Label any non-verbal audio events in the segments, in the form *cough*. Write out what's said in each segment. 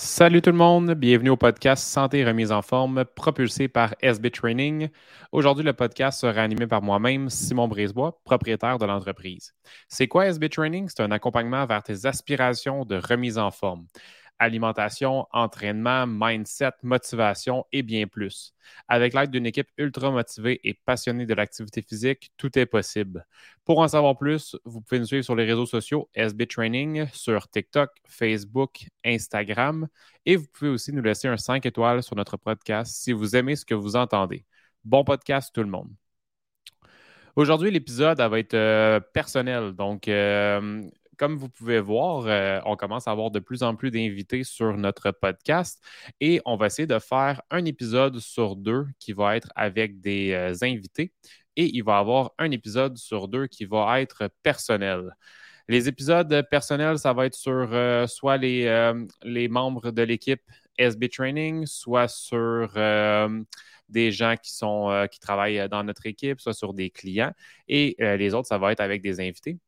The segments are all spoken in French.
Salut tout le monde, bienvenue au podcast Santé et remise en forme propulsé par SB Training. Aujourd'hui, le podcast sera animé par moi-même, Simon Brisebois, propriétaire de l'entreprise. C'est quoi SB Training? C'est un accompagnement vers tes aspirations de remise en forme alimentation, entraînement, mindset, motivation et bien plus. Avec l'aide d'une équipe ultra motivée et passionnée de l'activité physique, tout est possible. Pour en savoir plus, vous pouvez nous suivre sur les réseaux sociaux SB Training, sur TikTok, Facebook, Instagram et vous pouvez aussi nous laisser un 5 étoiles sur notre podcast si vous aimez ce que vous entendez. Bon podcast tout le monde. Aujourd'hui, l'épisode va être euh, personnel. Donc, euh, comme vous pouvez voir, euh, on commence à avoir de plus en plus d'invités sur notre podcast et on va essayer de faire un épisode sur deux qui va être avec des euh, invités et il va y avoir un épisode sur deux qui va être personnel. Les épisodes personnels, ça va être sur euh, soit les, membres de l'équipe SB Training, soit sur des gens qui, sont, qui travaillent dans notre équipe, soit sur des clients. Et les autres, ça va être avec des invités.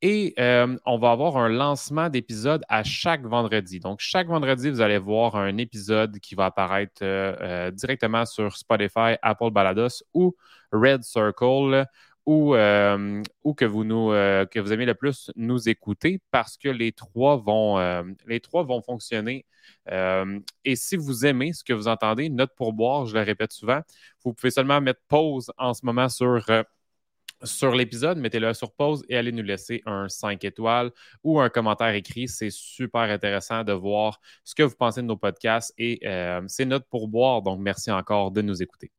Et euh, on va avoir un lancement d'épisodes à chaque vendredi. Donc, chaque vendredi, vous allez voir un épisode qui va apparaître euh, euh, directement sur Spotify, Apple Balados ou Red Circle ou, ou que, vous nous, que vous aimez le plus nous écouter parce que les trois vont, les trois vont fonctionner. et si vous aimez ce que vous entendez, note pour boire, je le répète souvent, vous pouvez seulement mettre pause en ce moment sur sur l'épisode, mettez-le sur pause et allez nous laisser un 5 étoiles ou un commentaire écrit. C'est super intéressant de voir ce que vous pensez de nos podcasts et euh, c'est notre pourboire. Donc, merci encore de nous écouter.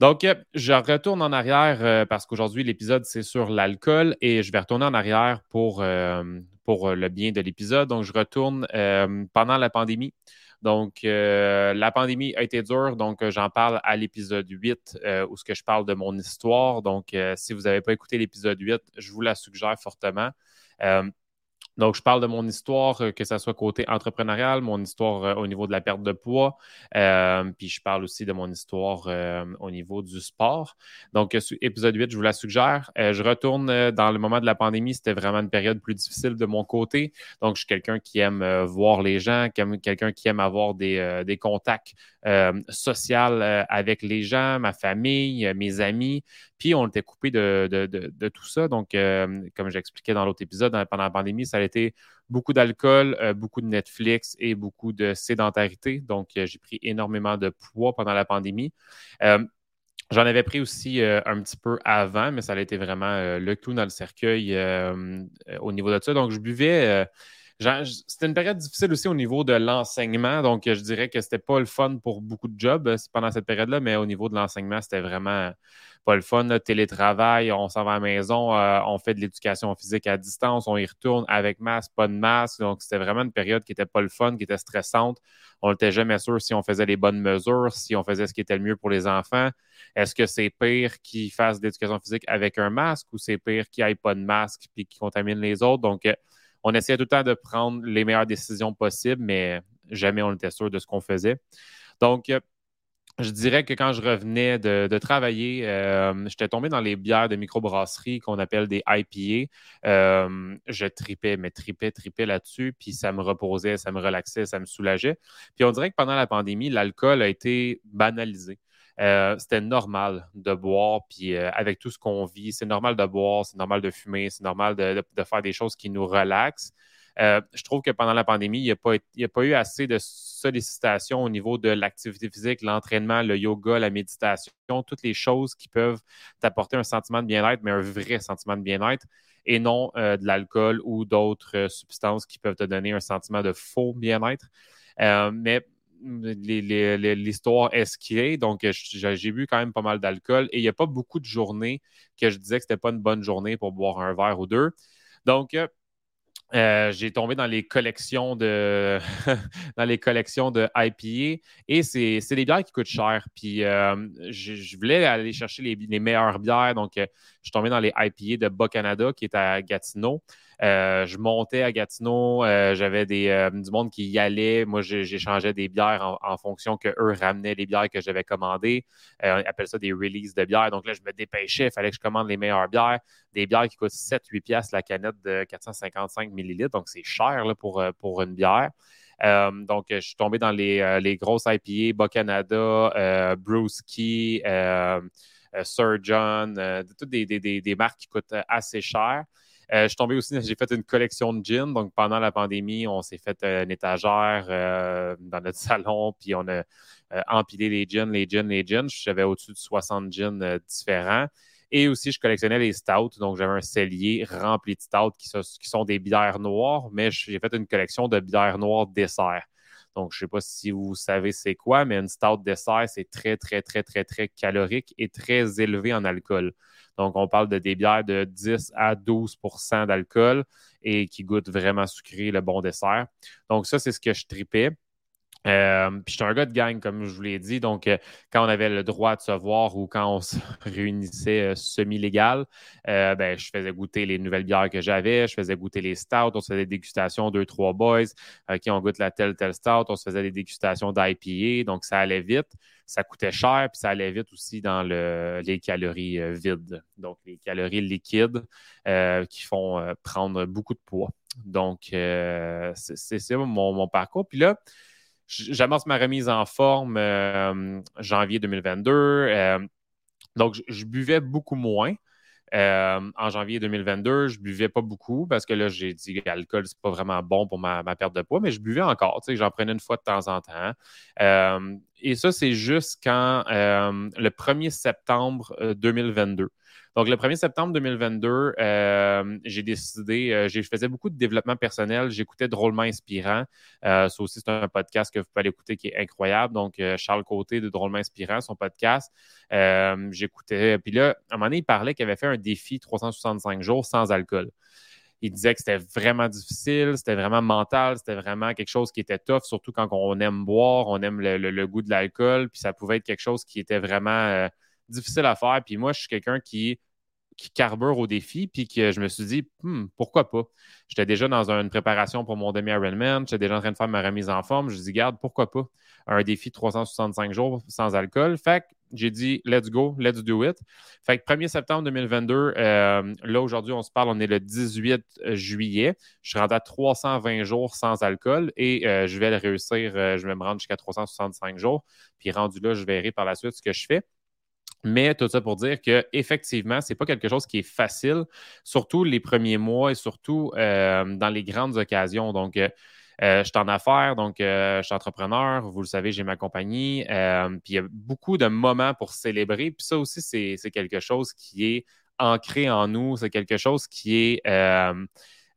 Donc, euh, je retourne en arrière euh, parce qu'aujourd'hui, l'épisode, c'est sur l'alcool et je vais retourner en arrière pour, pour le bien de l'épisode. Donc, je retourne pendant la pandémie. Donc, euh, la pandémie a été dure, donc euh, j'en parle à l'épisode 8 euh, où je parle de mon histoire. Donc, si vous n'avez pas écouté l'épisode 8, je vous la suggère fortement. Donc, je parle de mon histoire, euh, que ce soit côté entrepreneurial, mon histoire euh, au niveau de la perte de poids, euh, puis je parle aussi de mon histoire au niveau du sport. Donc, épisode 8, je vous la suggère. je retourne dans le moment de la pandémie, c'était vraiment une période plus difficile de mon côté. Donc, je suis quelqu'un qui aime voir les gens, quelqu'un qui aime avoir des, des contacts sociaux avec les gens, ma famille, mes amis. Puis, on était coupé de, de, tout ça. Donc, comme j'expliquais dans l'autre épisode, pendant la pandémie, ça a beaucoup d'alcool, euh, beaucoup de Netflix et beaucoup de sédentarité. Donc, euh, j'ai pris énormément de poids pendant la pandémie. Euh, j'en avais pris aussi un petit peu avant, mais ça a été vraiment le clou dans le cercueil au niveau de ça. Donc, je buvais. C'était une période difficile aussi au niveau de l'enseignement. Donc, je dirais que c'était pas le fun pour beaucoup de jobs pendant cette période-là, mais au niveau de l'enseignement, c'était vraiment pas le fun. télétravail, on s'en va à la maison, euh, on fait de l'éducation physique à distance, on y retourne avec masque, pas de masque. Donc, c'était vraiment une période qui était pas le fun, qui était stressante. On n'était jamais sûr si on faisait les bonnes mesures, si on faisait ce qui était le mieux pour les enfants. Est-ce que c'est pire qu'ils fassent de l'éducation physique avec un masque ou c'est pire qu'ils n'aient pas de masque puis qu'ils contaminent les autres? Donc, euh, on essayait tout le temps de prendre les meilleures décisions possibles, mais jamais on était sûr de ce qu'on faisait. Donc, euh, je dirais que quand je revenais de, travailler, euh, j'étais tombé dans les bières de microbrasserie qu'on appelle des IPA. Euh, je tripais, mais tripais, tripais là-dessus, puis ça me reposait, ça me relaxait, ça me soulageait. Puis on dirait que pendant la pandémie, l'alcool a été banalisé. Euh, c'était normal de boire, puis avec tout ce qu'on vit, c'est normal de boire, c'est normal de fumer, c'est normal de, faire des choses qui nous relaxent. Euh, je trouve que pendant la pandémie, il n'y a, pas eu assez de sollicitations au niveau de l'activité physique, l'entraînement, le yoga, la méditation, toutes les choses qui peuvent t'apporter un sentiment de bien-être, mais un vrai sentiment de bien-être, et non euh, de l'alcool ou d'autres euh, substances qui peuvent te donner un sentiment de faux bien-être. mais l'histoire est. Donc, j'ai bu quand même pas mal d'alcool et il n'y a pas beaucoup de journées que je disais que ce n'était pas une bonne journée pour boire un verre ou deux. Donc, euh, j'ai tombé dans les collections de *laughs* dans les collections de IPA et c'est, des bières qui coûtent cher. Puis euh, je, voulais aller chercher les, meilleures bières. Donc, euh, je suis tombé dans les IPA de Bas Canada qui est à Gatineau. Euh, je montais à Gatineau, euh, j'avais des, euh, du monde qui y allait. Moi, j'échangeais des bières en, fonction que eux ramenaient les bières que j'avais commandées. on appelle ça des releases de bières. Donc là, je me dépêchais, il fallait que je commande les meilleures bières. Des bières qui coûtent 7-8 piastres la canette de 455 millilitres. Donc, c'est cher là, pour, pour une bière. donc, je suis tombé dans les, grosses IPA, Bas-Canada, Brewski, Sir John, toutes des, marques qui coûtent assez cher. Je suis tombé aussi, j'ai fait une collection de gin. Donc, pendant la pandémie, on s'est fait une étagère dans notre *laughs* salon, puis on a empilé les gins, les gins, les gins. J'avais au-dessus de 60 gins différents. Et aussi, je collectionnais les stouts. Donc, j'avais un cellier rempli de stouts qui, sont, des bières noires, mais j'ai fait une collection de bières noires dessert. Donc, je ne sais pas si vous savez c'est quoi, mais une stout dessert, c'est très, très, très, très, très calorique et très élevé en alcool. Donc, on parle de des bières de 10 à 12% d'alcool et qui goûtent vraiment sucré le bon dessert. Donc, ça, c'est ce que je tripais. Euh, puis j'étais un gars de gang, comme je vous l'ai dit. Donc, euh, quand on avait le droit de se voir ou quand on se *laughs* réunissait euh, semi-légal, ben, je faisais goûter les nouvelles bières que j'avais, je faisais goûter les stouts, on se faisait des dégustations, deux, trois boys, qui on goûte la telle, telle stout, on se faisait des dégustations d'IPA, donc ça allait vite, ça coûtait cher, puis ça allait vite aussi dans le, les calories vides, donc les calories liquides qui font prendre beaucoup de poids. Donc, c'est mon, mon parcours. Puis là, j'amorce ma remise en forme euh, janvier 2022. Euh, donc, je, buvais beaucoup moins. Euh, en janvier 2022, je buvais pas beaucoup parce que là, j'ai dit que l'alcool, c'est pas vraiment bon pour ma, perte de poids, mais je buvais encore. J'en prenais une fois de temps en temps. et ça, c'est juste quand le 1er septembre 2022. Donc, le 1er septembre 2022, euh, j'ai décidé, euh, je faisais beaucoup de développement personnel, j'écoutais Drôlement Inspirant. Euh, ça aussi, c'est un podcast que vous pouvez aller écouter qui est incroyable. Donc, Charles Côté de Drôlement Inspirant, son podcast. j'écoutais. Puis là, à un moment donné, il parlait qu'il avait fait un défi 365 jours sans alcool il disait que c'était vraiment difficile, c'était vraiment mental, c'était vraiment quelque chose qui était tough, surtout quand on aime boire, on aime le, goût de l'alcool, puis ça pouvait être quelque chose qui était vraiment difficile à faire. Puis moi, je suis quelqu'un qui, qui carbure au défi, puis que je me suis dit, hmm, pourquoi pas? J'étais déjà dans une préparation pour mon demi-Ironman, j'étais déjà en train de faire ma remise en forme. Je me dit, garde, pourquoi pas? Un défi de 365 jours sans alcool. Fait que j'ai dit, let's go, let's do it. Fait que 1er septembre 2022, euh, là, aujourd'hui, on se parle, on est le 18 juillet. Je suis rendu à 320 jours sans alcool et euh, je vais le réussir. Euh, je vais me rendre jusqu'à 365 jours. Puis rendu là, je verrai par la suite ce que je fais. Mais tout ça pour dire qu'effectivement, ce n'est pas quelque chose qui est facile, surtout les premiers mois et surtout euh, dans les grandes occasions. Donc, euh, euh, je suis en affaires, donc je suis entrepreneur. Vous le savez, j'ai ma compagnie. puis il y a beaucoup de moments pour célébrer. Puis ça aussi, c'est quelque chose qui est ancré en nous. C'est quelque chose qui est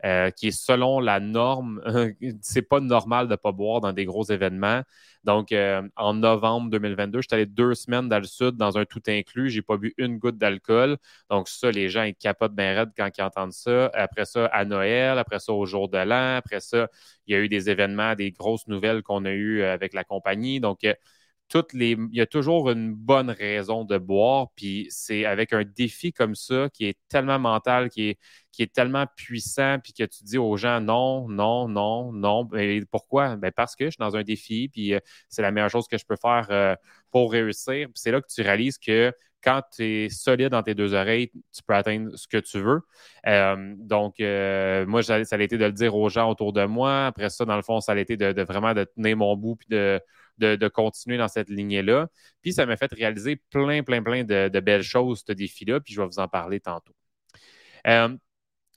euh, qui est selon la norme. *laughs* c'est pas normal de pas boire dans des gros événements. Donc, euh, en novembre 2022, j'étais allé deux semaines dans le sud dans un tout inclus. J'ai pas bu une goutte d'alcool. Donc, ça, les gens, ils capotent bien raide quand ils entendent ça. Après ça, à Noël, après ça, au jour de l'an. Après ça, il y a eu des événements, des grosses nouvelles qu'on a eues avec la compagnie. Donc, euh, il y a toujours une bonne raison de boire, puis c'est avec un défi comme ça qui est tellement mental, qui est, qui est tellement puissant, puis que tu dis aux gens non, non, non, non. Et pourquoi? Ben parce que je suis dans un défi, puis euh, c'est la meilleure chose que je peux faire euh, pour réussir. C'est là que tu réalises que quand tu es solide dans tes deux oreilles, tu peux atteindre ce que tu veux. Euh, donc, moi, ça, a été de le dire aux gens autour de moi. Après ça, dans le fond, ça a été de, vraiment de tenir mon bout puis de, de, continuer dans cette lignée-là. Puis ça m'a fait réaliser plein, plein, plein de, belles choses, ce défi-là, puis je vais vous en parler tantôt. Euh,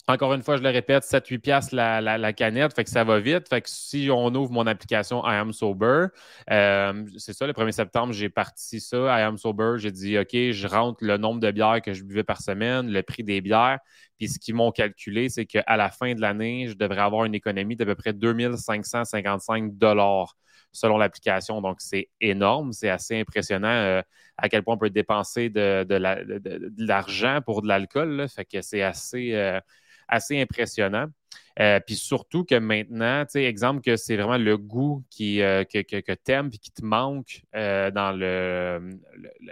encore une fois, je le répète, 7-8 piastres la, canette, fait que ça va vite. Fait que si on ouvre mon application I Am Sober, euh, c'est ça, le 1er septembre, j'ai parti ça, I Am Sober, j'ai dit, OK, je rentre le nombre de bières que je buvais par semaine, le prix des bières, puis ce qu'ils m'ont calculé, c'est qu'à la fin de l'année, je devrais avoir une économie d'à peu près 2555 dollars selon l'application. Donc, c'est énorme, c'est assez impressionnant euh, à quel point on peut dépenser de, l'argent pour de l'alcool. Fait que c'est assez, euh, impressionnant. Euh, puis surtout que maintenant, exemple que c'est vraiment le goût qui, que, que, que tu aimes et qui te manque dans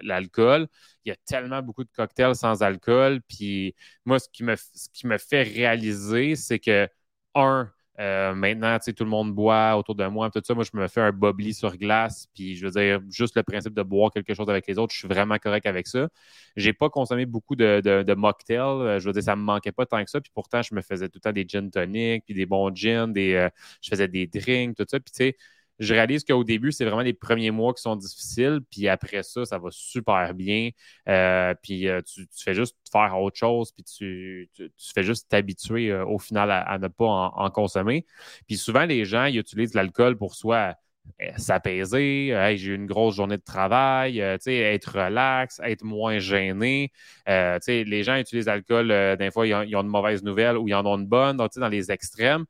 l'alcool. Il y a tellement beaucoup de cocktails sans alcool. Puis moi, ce qui me, ce qui me fait réaliser, c'est que, un, Euh, maintenant, tu sais, tout le monde boit autour de moi, tout ça. Moi, je me fais un bobli sur glace, puis je veux dire, juste le principe de boire quelque chose avec les autres, je suis vraiment correct avec ça. J'ai pas consommé beaucoup de, de, mocktails. Euh, je veux dire, ça me manquait pas tant que ça. Puis pourtant, je me faisais tout le temps des gin tonic, puis des bons gins, des, euh, je faisais des drinks, tout ça. Puis tu sais, je réalise qu'au début, c'est vraiment les premiers mois qui sont difficiles, puis après ça, ça va super bien. Euh, puis euh, tu, fais juste faire autre chose, puis tu, fais juste t'habituer euh, au final à, ne pas en, consommer. Puis souvent, les gens, ils utilisent l'alcool pour soit s'apaiser, j'ai eu une grosse journée de travail, être relax, être moins gêné. les gens utilisent l'alcool, des fois, ils ont, ils ont, de mauvaises nouvelles ou ils en ont une bonne, donc dans les extrêmes.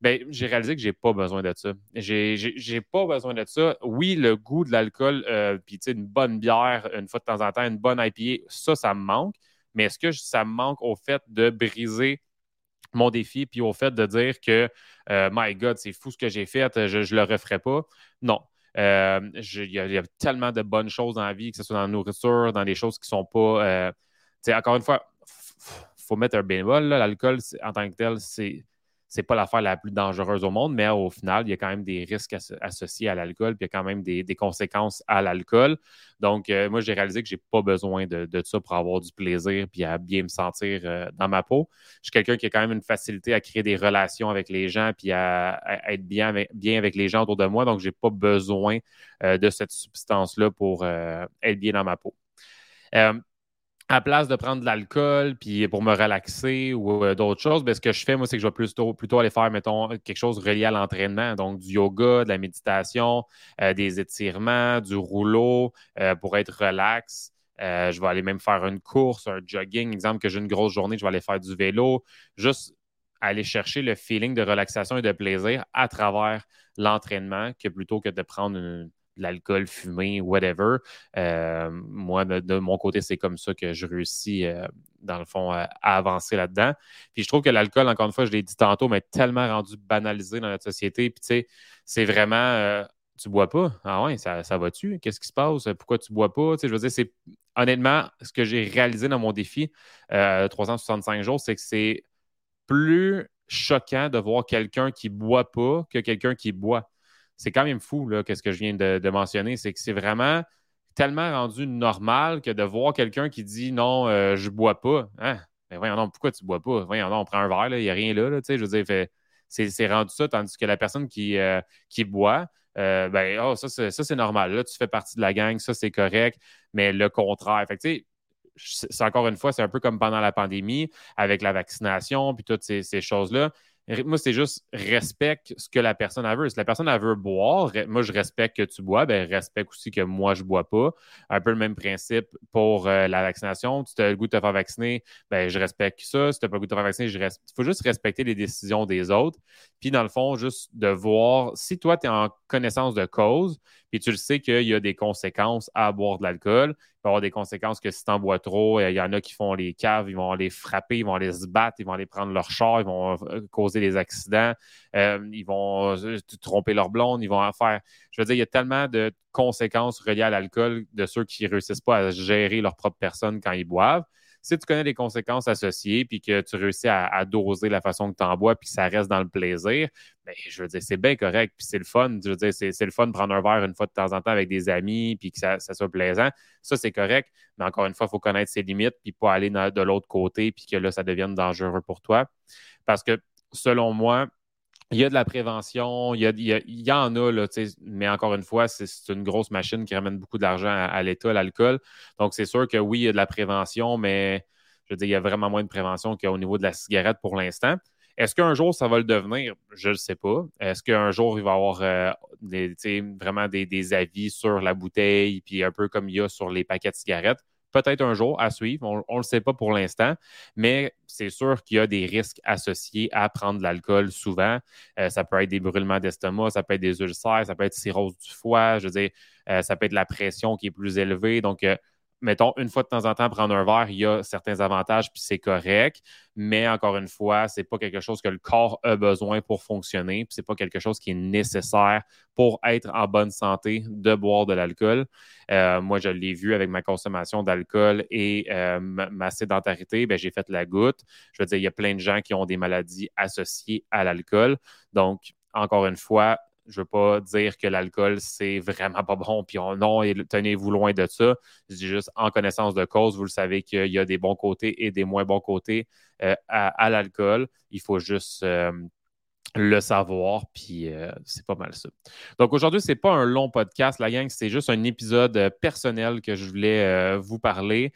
Ben, j'ai réalisé que j'ai pas besoin de ça. J'ai pas besoin de ça. Oui, le goût de l'alcool, euh, puis une bonne bière, une fois de temps en temps, une bonne IPA, ça, ça me manque. Mais est-ce que ça me manque au fait de briser mon défi, puis au fait de dire que, euh, my God, c'est fou ce que j'ai fait, je ne le referai pas? Non. Euh, il y, a tellement de bonnes choses dans la vie, que ce soit dans la nourriture, dans des choses qui sont pas. encore une fois, faut mettre un bénévole. L'alcool, en tant que tel, c'est c'est pas l'affaire la plus dangereuse au monde, mais au final, il y a quand même des risques associés à l'alcool, puis il y a quand même des, conséquences à l'alcool. Donc, euh, moi, j'ai réalisé que j'ai pas besoin de, ça pour avoir du plaisir puis à bien me sentir euh, dans ma peau. Je suis quelqu'un qui a quand même une facilité à créer des relations avec les gens puis à, être bien avec, les gens autour de moi. Donc, j'ai pas besoin euh, de cette substance-là pour être bien dans ma peau à place de prendre de l'alcool puis pour me relaxer ou euh, d'autres choses, ben, ce que je fais, moi, c'est que je vais plutôt, plutôt aller faire, mettons, quelque chose relié à l'entraînement. Donc, du yoga, de la méditation, euh, des étirements, du rouleau euh, pour être relax. je vais aller même faire une course, un jogging. Exemple que j'ai une grosse journée, je vais aller faire du vélo. Juste aller chercher le feeling de relaxation et de plaisir à travers l'entraînement que plutôt que de prendre une, l'alcool fumé, whatever. Euh, moi, de, mon côté, c'est comme ça que je réussis, euh, dans le fond, à, avancer là-dedans. Puis je trouve que l'alcool, encore une fois, je l'ai dit tantôt, mais tellement rendu banalisé dans notre société. Puis tu sais, c'est vraiment. Euh, tu bois pas? Ah ouais, ça, ça va-tu? Qu'est-ce qui se passe? Pourquoi tu bois pas? Tu sais, je veux dire, c'est honnêtement, ce que j'ai réalisé dans mon défi 365 jours, c'est que c'est plus choquant de voir quelqu'un qui boit pas que quelqu'un qui boit c'est quand même fou, là, qu'est-ce que je viens de, mentionner. C'est que c'est vraiment tellement rendu normal que de voir quelqu'un qui dit non, euh, je bois pas. Hein? Mais voyons non, pourquoi tu bois pas? Voyons non, on prend un verre, il n'y a rien là, je veux dire, c'est rendu ça, tandis que la personne qui, euh, boit, euh, ben, oh, ça, c'est normal. Là, tu fais partie de la gang, ça, c'est correct, mais le contraire. Fait c'est encore une fois, c'est un peu comme pendant la pandémie, avec la vaccination, puis toutes ces choses-là. Moi, c'est juste respecte ce que la personne a veut. Si la personne a veut boire, moi, je respecte que tu bois, ben respecte aussi que moi, je bois pas. Un peu le même principe pour euh, la vaccination. Tu as le goût de te faire vacciner, ben je respecte ça. Si tu n'as pas le goût de te faire vacciner, je Il faut juste respecter les décisions des autres. Puis, dans le fond, juste de voir si toi, tu es en connaissance de cause, puis tu le sais qu'il y a des conséquences à boire de l'alcool, peut avoir des conséquences que si tu en bois trop, il y en a qui font les caves, ils vont les frapper, ils vont aller se battre, ils vont aller prendre leur char, ils vont euh, causer des accidents, euh, ils vont euh, tromper leur blonde, ils vont en faire. Je veux dire, il y a tellement de conséquences reliées à l'alcool de ceux qui ne réussissent pas à gérer leur propre personne quand ils boivent si tu connais les conséquences associées, puis que tu réussis à, doser la façon que tu en bois, puis que ça reste dans le plaisir, bien, je veux dire, c'est bien correct, puis c'est le fun. Je veux dire, c'est le fun de prendre un verre une fois de temps en temps avec des amis, puis que ça, soit plaisant. Ça, c'est correct. Mais encore une fois, il faut connaître ses limites, puis pas aller de l'autre côté, puis que là, ça devienne dangereux pour toi. Parce que, selon moi, il y a de la prévention, il y, en a, là, mais encore une fois, c'est une grosse machine qui ramène beaucoup d'argent à, l'État, l'alcool. Donc, c'est sûr que oui, il y a de la prévention, mais je veux dire, il y a vraiment moins de prévention qu'au niveau de la cigarette pour l'instant. Est-ce qu'un jour, ça va le devenir? Je ne sais pas. Est-ce qu'un jour, il va y avoir euh, vraiment des, avis sur la bouteille, puis un peu comme il y a sur les paquets de cigarettes? Peut-être un jour à suivre. On ne le sait pas pour l'instant, mais c'est sûr qu'il y a des risques associés à prendre de l'alcool souvent. Euh, ça peut être des brûlements d'estomac, ça peut être des ulcères, ça peut être cirrhose du foie, je veux euh, ça peut être la pression qui est plus élevée. Donc, euh, mettons, une fois de temps en temps, prendre un verre, il y a certains avantages, puis c'est correct. Mais encore une fois, ce n'est pas quelque chose que le corps a besoin pour fonctionner, puis ce n'est pas quelque chose qui est nécessaire pour être en bonne santé de boire de l'alcool. Euh, moi, je l'ai vu avec ma consommation d'alcool et euh, ma sédentarité, ben, j'ai fait la goutte. Je veux dire, il y a plein de gens qui ont des maladies associées à l'alcool. Donc, encore une fois, je ne veux pas dire que l'alcool, c'est vraiment pas bon, puis non, tenez-vous loin de ça. Je dis juste en connaissance de cause, vous le savez qu'il y a des bons côtés et des moins bons côtés euh, à, l'alcool. Il faut juste euh, le savoir, puis euh, c'est pas mal ça. Donc aujourd'hui, c'est pas un long podcast, la gang, c'est juste un épisode personnel que je voulais vous parler,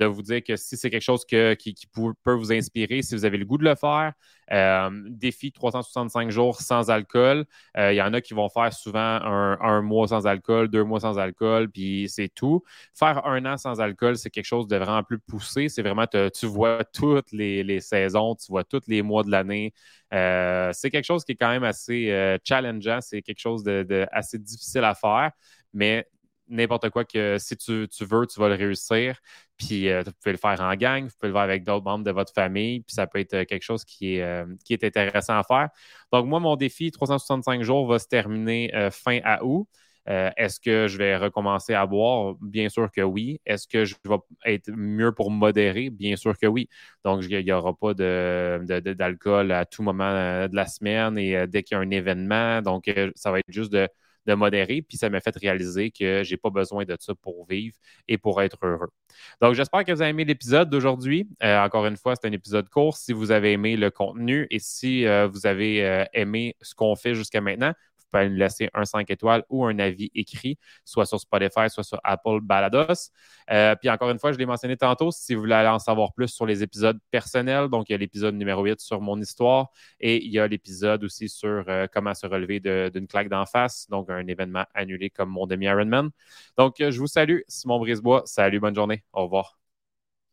de vous dire que si c'est quelque chose qui, peut vous inspirer, si vous avez le goût de le faire, euh, défi 365 jours sans alcool. Euh, il y en a qui vont faire souvent un, mois sans alcool, deux mois sans alcool, puis c'est tout. Faire un an sans alcool, c'est quelque chose de vraiment plus poussé. C'est vraiment, tu vois toutes les, saisons, tu vois tous les mois de l'année. Euh, c'est quelque chose qui est quand même assez challengeant. C'est quelque chose de, assez difficile à faire, mais n'importe quoi que si tu, veux, tu vas le réussir. Puis euh, vous pouvez le faire en gang, vous pouvez le faire avec d'autres membres de votre famille, puis ça peut être euh, quelque chose qui est, euh, qui est intéressant à faire. Donc, moi, mon défi 365 jours va se terminer fin à août. Est-ce que je vais recommencer à boire? Bien sûr que oui. Est-ce que je vais être mieux pour modérer? Bien sûr que oui. Donc, il n'y aura pas d'alcool à tout moment de la semaine et dès qu'il y a un événement. Donc, ça va être juste de de modérer, puis ça m'a fait réaliser que je n'ai pas besoin de ça pour vivre et pour être heureux. Donc, j'espère que vous avez aimé l'épisode d'aujourd'hui. Euh, encore une fois, c'est un épisode court. Si vous avez aimé le contenu et si euh, vous avez euh, aimé ce qu'on fait jusqu'à maintenant, pouvez nous laisser un 5 étoiles ou un avis écrit, soit sur Spotify, soit sur Apple Balados. Euh, puis encore une fois, je l'ai mentionné tantôt, si vous voulez en savoir plus sur les épisodes personnels, donc il y a l'épisode numéro 8 sur mon histoire et il y a l'épisode aussi sur euh, comment se relever d'une claque d'en face, donc un événement annulé comme mon demi-Ironman. Donc, je vous salue, Simon Brisebois. Salut, bonne journée. Au revoir.